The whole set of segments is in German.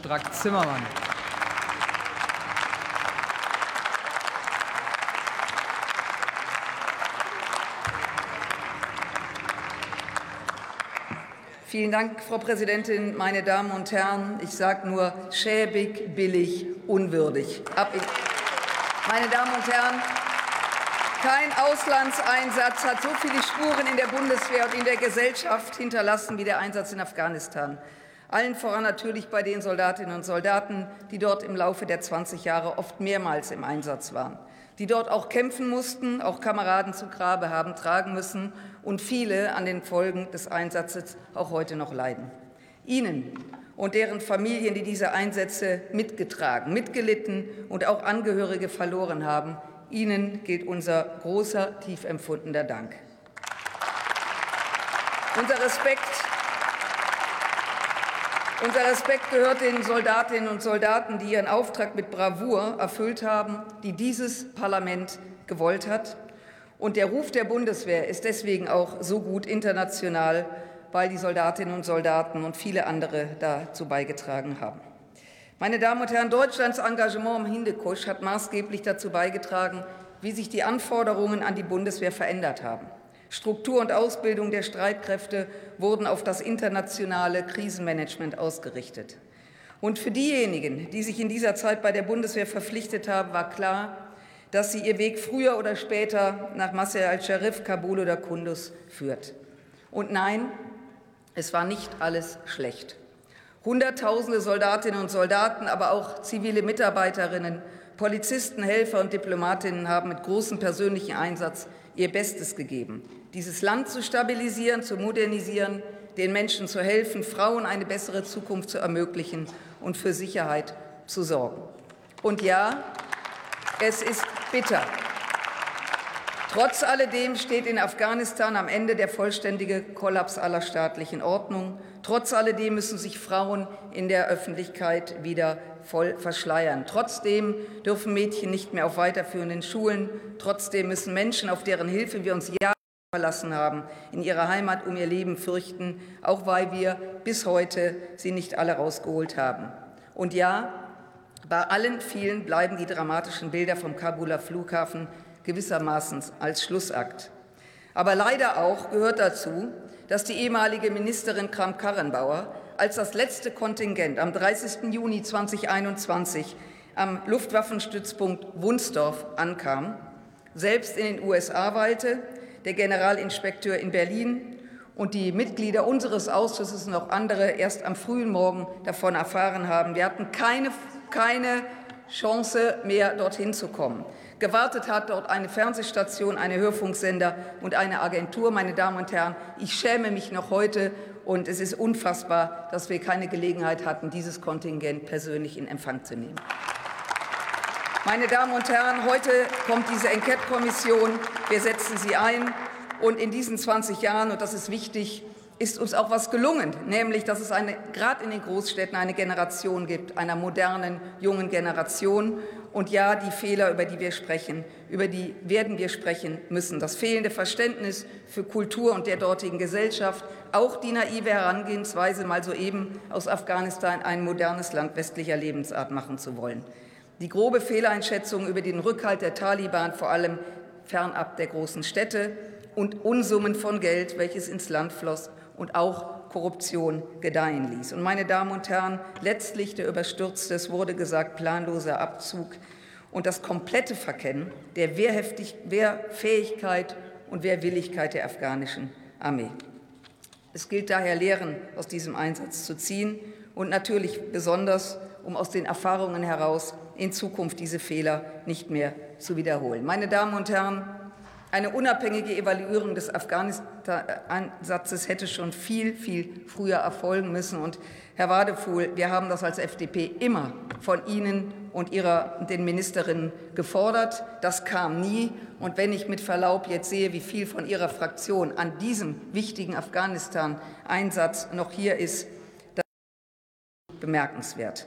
Strack-Zimmermann. Vielen Dank, Frau Präsidentin, meine Damen und Herren. Ich sage nur schäbig, billig, unwürdig. meine Damen und Herren, kein Auslandseinsatz hat so viele Spuren in der Bundeswehr und in der Gesellschaft hinterlassen wie der Einsatz in Afghanistan. Allen voran natürlich bei den Soldatinnen und Soldaten, die dort im Laufe der 20 Jahre oft mehrmals im Einsatz waren, die dort auch kämpfen mussten, auch Kameraden zu Grabe haben tragen müssen und viele an den Folgen des Einsatzes auch heute noch leiden. Ihnen und deren Familien, die diese Einsätze mitgetragen, mitgelitten und auch Angehörige verloren haben, Ihnen gilt unser großer, tief empfundener Dank. Unser Respekt unser Respekt gehört den Soldatinnen und Soldaten, die ihren Auftrag mit Bravour erfüllt haben, die dieses Parlament gewollt hat. Und der Ruf der Bundeswehr ist deswegen auch so gut international, weil die Soldatinnen und Soldaten und viele andere dazu beigetragen haben. Meine Damen und Herren, Deutschlands Engagement im Hindekusch hat maßgeblich dazu beigetragen, wie sich die Anforderungen an die Bundeswehr verändert haben. Struktur und Ausbildung der Streitkräfte wurden auf das internationale Krisenmanagement ausgerichtet. Und für diejenigen, die sich in dieser Zeit bei der Bundeswehr verpflichtet haben, war klar, dass sie ihr Weg früher oder später nach Masr al-Sharif, Kabul oder Kunduz führt. Und nein, es war nicht alles schlecht. Hunderttausende Soldatinnen und Soldaten, aber auch zivile Mitarbeiterinnen, Polizisten, Helfer und Diplomatinnen haben mit großem persönlichen Einsatz ihr Bestes gegeben dieses Land zu stabilisieren, zu modernisieren, den Menschen zu helfen, Frauen eine bessere Zukunft zu ermöglichen und für Sicherheit zu sorgen. Und ja, es ist bitter. Trotz alledem steht in Afghanistan am Ende der vollständige Kollaps aller staatlichen Ordnung. Trotz alledem müssen sich Frauen in der Öffentlichkeit wieder voll verschleiern. Trotzdem dürfen Mädchen nicht mehr auf weiterführenden Schulen. Trotzdem müssen Menschen, auf deren Hilfe wir uns Jahre verlassen haben, in ihrer Heimat um ihr Leben fürchten, auch weil wir bis heute sie nicht alle rausgeholt haben. Und ja, bei allen vielen bleiben die dramatischen Bilder vom Kabuler Flughafen gewissermaßen als Schlussakt. Aber leider auch gehört dazu, dass die ehemalige Ministerin Kramp-Karrenbauer als das letzte Kontingent am 30. Juni 2021 am Luftwaffenstützpunkt Wunsdorf ankam, selbst in den USA weilte, der Generalinspekteur in Berlin und die Mitglieder unseres Ausschusses und auch andere erst am frühen Morgen davon erfahren haben. Wir hatten keine, keine Chance mehr, dorthin zu kommen. Gewartet hat dort eine Fernsehstation, eine Hörfunksender und eine Agentur. Meine Damen und Herren, ich schäme mich noch heute und es ist unfassbar, dass wir keine Gelegenheit hatten, dieses Kontingent persönlich in Empfang zu nehmen. Meine Damen und Herren, heute kommt diese Enquete-Kommission. Wir setzen sie ein. Und in diesen 20 Jahren, und das ist wichtig, ist uns auch was gelungen, nämlich dass es eine, gerade in den Großstädten eine Generation gibt, einer modernen, jungen Generation. Und ja, die Fehler, über die wir sprechen, über die werden wir sprechen müssen. Das fehlende Verständnis für Kultur und der dortigen Gesellschaft, auch die naive Herangehensweise, mal soeben aus Afghanistan ein modernes Land westlicher Lebensart machen zu wollen die grobe Fehleinschätzung über den Rückhalt der Taliban, vor allem fernab der großen Städte, und Unsummen von Geld, welches ins Land floss und auch Korruption gedeihen ließ. Und meine Damen und Herren, letztlich der überstürzte, es wurde gesagt, planloser Abzug und das komplette Verkennen der Wehrfähigkeit und Wehrwilligkeit der afghanischen Armee. Es gilt daher, Lehren aus diesem Einsatz zu ziehen und natürlich besonders, um aus den Erfahrungen heraus in Zukunft diese Fehler nicht mehr zu wiederholen. Meine Damen und Herren, eine unabhängige Evaluierung des Afghanistan-Einsatzes hätte schon viel, viel früher erfolgen müssen. Und Herr Wadefuhl, wir haben das als FDP immer von Ihnen und Ihrer, den Ministerinnen gefordert. Das kam nie. Und wenn ich mit Verlaub jetzt sehe, wie viel von Ihrer Fraktion an diesem wichtigen Afghanistan-Einsatz noch hier ist, das ist bemerkenswert.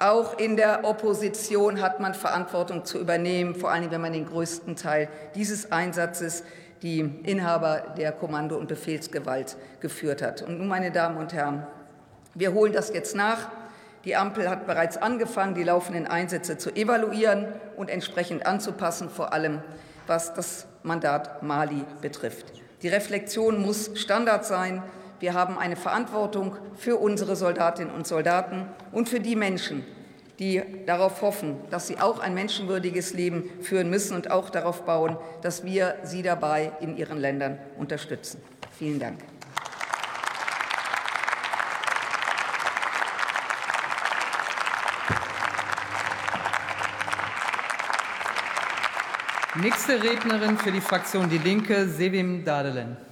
Auch in der Opposition hat man Verantwortung zu übernehmen, vor allem wenn man den größten Teil dieses Einsatzes, die Inhaber der Kommando- und Befehlsgewalt, geführt hat. Und nun, meine Damen und Herren, wir holen das jetzt nach. Die Ampel hat bereits angefangen, die laufenden Einsätze zu evaluieren und entsprechend anzupassen, vor allem was das Mandat Mali betrifft. Die Reflexion muss Standard sein. Wir haben eine Verantwortung für unsere Soldatinnen und Soldaten und für die Menschen, die darauf hoffen, dass sie auch ein menschenwürdiges Leben führen müssen und auch darauf bauen, dass wir sie dabei in ihren Ländern unterstützen. Vielen Dank. Nächste Rednerin für die Fraktion Die Linke, Sevim Dadelen.